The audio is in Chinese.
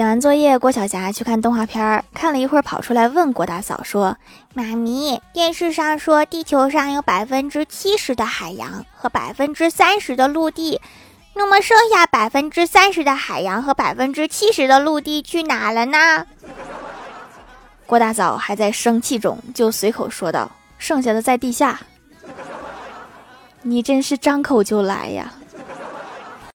写完作业郭晓霞去看动画片儿看了一会儿跑出来问郭大嫂说妈咪电视上说地球上有百分之七十的海洋和百分之三十的陆地那么剩下百分之三十的海洋和百分之七十的陆地去哪了呢？郭大嫂还在生气中就随口说道剩下的在地下。你真是张口就来呀。